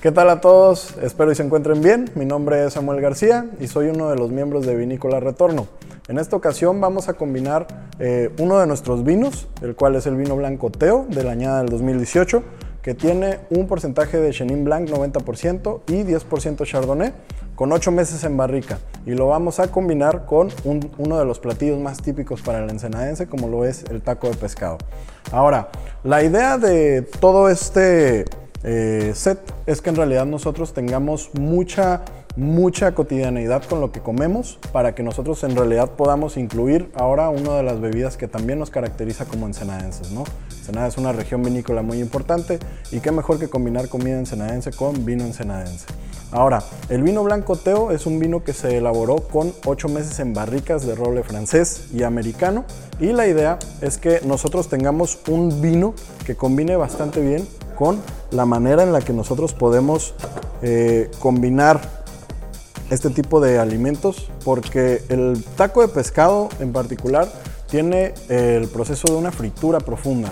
¿Qué tal a todos? Espero y se encuentren bien. Mi nombre es Samuel García y soy uno de los miembros de Vinícola Retorno. En esta ocasión vamos a combinar eh, uno de nuestros vinos, el cual es el vino blanco Teo de la añada del 2018, que tiene un porcentaje de Chenin Blanc 90% y 10% Chardonnay, con 8 meses en barrica. Y lo vamos a combinar con uno de los platillos más típicos para el ensenadense, como lo es el taco de pescado. Ahora, la idea de todo este eh, set es que en realidad nosotros tengamos mucha mucha cotidianeidad con lo que comemos para que nosotros en realidad podamos incluir ahora una de las bebidas que también nos caracteriza como ensenadenses, ¿no? Ensenada es una región vinícola muy importante y qué mejor que combinar comida ensenadense con vino ensenadense. Ahora, el vino blanco Teo es un vino que se elaboró con 8 meses en barricas de roble francés y americano y la idea es que nosotros tengamos un vino que combine bastante bien con la manera en la que nosotros podemos eh, combinar este tipo de alimentos porque el taco de pescado en particular tiene el proceso de una fritura profunda.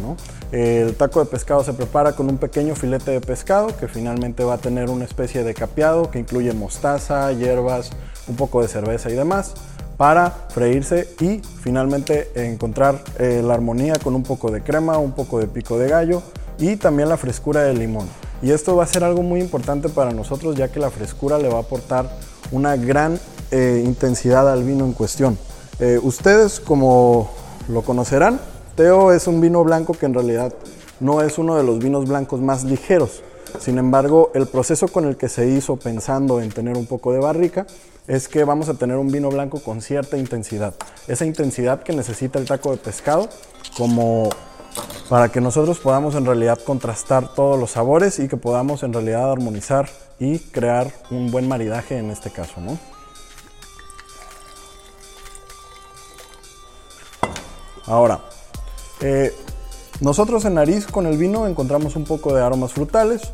El taco de pescado se prepara con un pequeño filete de pescado que finalmente va a tener una especie de capeado que incluye mostaza, hierbas, un poco de cerveza y demás para freírse y finalmente encontrar eh, la armonía con un poco de crema, un poco de pico de gallo y también la frescura del limón. Y esto va a ser algo muy importante para nosotros ya que la frescura le va a aportar una gran eh, intensidad al vino en cuestión. Eh, ustedes como lo conocerán, Teo es un vino blanco que en realidad no es uno de los vinos blancos más ligeros. Sin embargo, el proceso con el que se hizo pensando en tener un poco de barrica es que vamos a tener un vino blanco con cierta intensidad. Esa intensidad que necesita el taco de pescado como para que nosotros podamos en realidad contrastar todos los sabores y que podamos en realidad armonizar y crear un buen maridaje en este caso, ¿no? Ahora, eh, nosotros en nariz con el vino encontramos un poco de aromas frutales,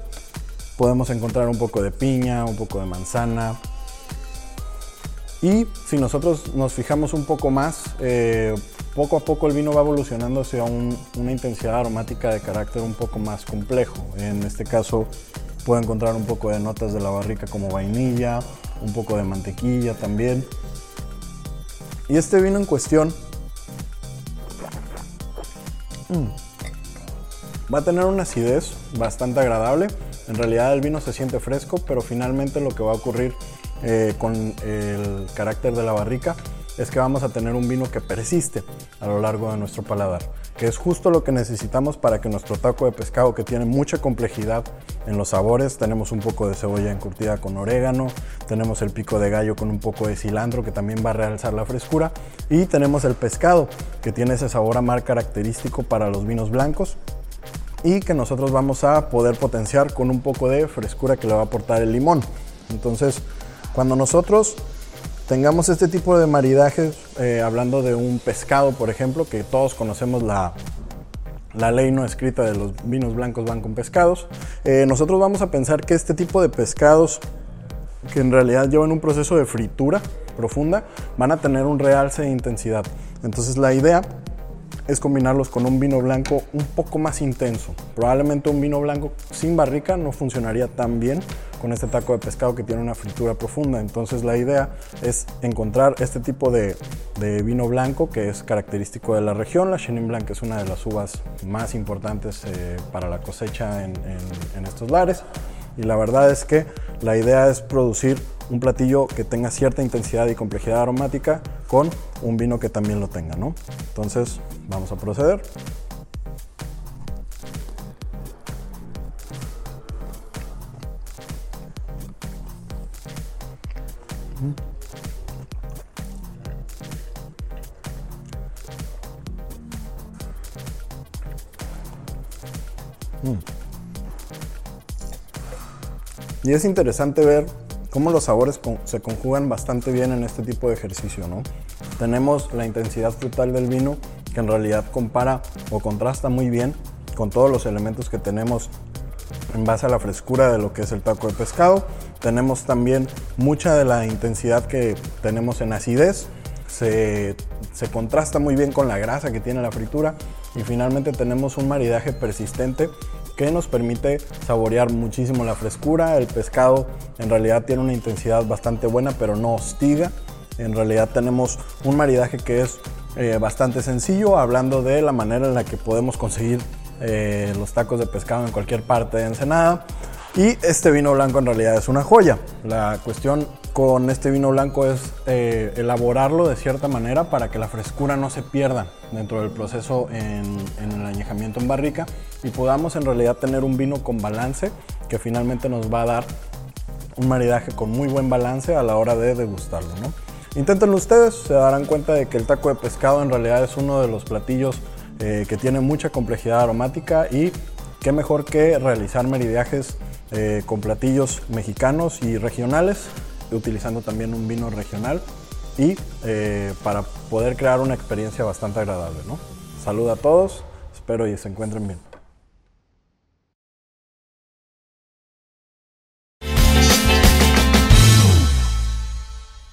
podemos encontrar un poco de piña, un poco de manzana, y si nosotros nos fijamos un poco más, eh, poco a poco el vino va evolucionando hacia una intensidad aromática de carácter un poco más complejo. En este caso puedo encontrar un poco de notas de la barrica como vainilla, un poco de mantequilla también. Y este vino en cuestión mm, va a tener una acidez bastante agradable. En realidad el vino se siente fresco, pero finalmente lo que va a ocurrir eh, con el carácter de la barrica es que vamos a tener un vino que persiste a lo largo de nuestro paladar, que es justo lo que necesitamos para que nuestro taco de pescado, que tiene mucha complejidad en los sabores, tenemos un poco de cebolla encurtida con orégano, tenemos el pico de gallo con un poco de cilantro que también va a realzar la frescura y tenemos el pescado que tiene ese sabor amar característico para los vinos blancos y que nosotros vamos a poder potenciar con un poco de frescura que le va a aportar el limón. Entonces, cuando nosotros tengamos este tipo de maridajes, eh, hablando de un pescado, por ejemplo, que todos conocemos la, la ley no escrita de los vinos blancos van con pescados, eh, nosotros vamos a pensar que este tipo de pescados, que en realidad llevan un proceso de fritura profunda, van a tener un realce de intensidad. Entonces la idea es combinarlos con un vino blanco un poco más intenso. Probablemente un vino blanco sin barrica no funcionaría tan bien con este taco de pescado que tiene una fritura profunda. Entonces la idea es encontrar este tipo de, vino blanco que es característico de la región. La Chenin Blanc es una de las uvas más importantes eh, para la cosecha en, estos lares. Y la verdad es que la idea es producir un platillo que tenga cierta intensidad y complejidad aromática con un vino que también lo tenga, ¿no? Entonces, vamos a proceder. Mm. Y es interesante ver cómo los sabores se conjugan bastante bien en este tipo de ejercicio, ¿no? Tenemos la intensidad frutal del vino que en realidad compara o contrasta muy bien con todos los elementos que tenemos en base a la frescura de lo que es el taco de pescado. Tenemos también mucha de la intensidad que tenemos en acidez. Se, se, contrasta muy bien con la grasa que tiene la fritura y finalmente tenemos un maridaje persistente que nos permite saborear muchísimo la frescura. El pescado en realidad tiene una intensidad bastante buena, pero no hostiga. En realidad tenemos un maridaje que es eh, bastante sencillo, hablando de la manera en la que podemos conseguir eh, los tacos de pescado en cualquier parte de Ensenada. Y este vino blanco en realidad es una joya. La cuestión con este vino blanco es eh, elaborarlo de cierta manera para que la frescura no se pierda dentro del proceso en, en, el añejamiento en barrica y podamos en realidad tener un vino con balance que finalmente nos va a dar un maridaje con muy buen balance a la hora de degustarlo. ¿no? Inténtenlo ustedes, se darán cuenta de que el taco de pescado en realidad es uno de los platillos eh, que tiene mucha complejidad aromática y qué mejor que realizar meridiajes eh, con platillos mexicanos y regionales, utilizando también un vino regional y eh, para poder crear una experiencia bastante agradable. ¿no? Salud a todos, espero y se encuentren bien.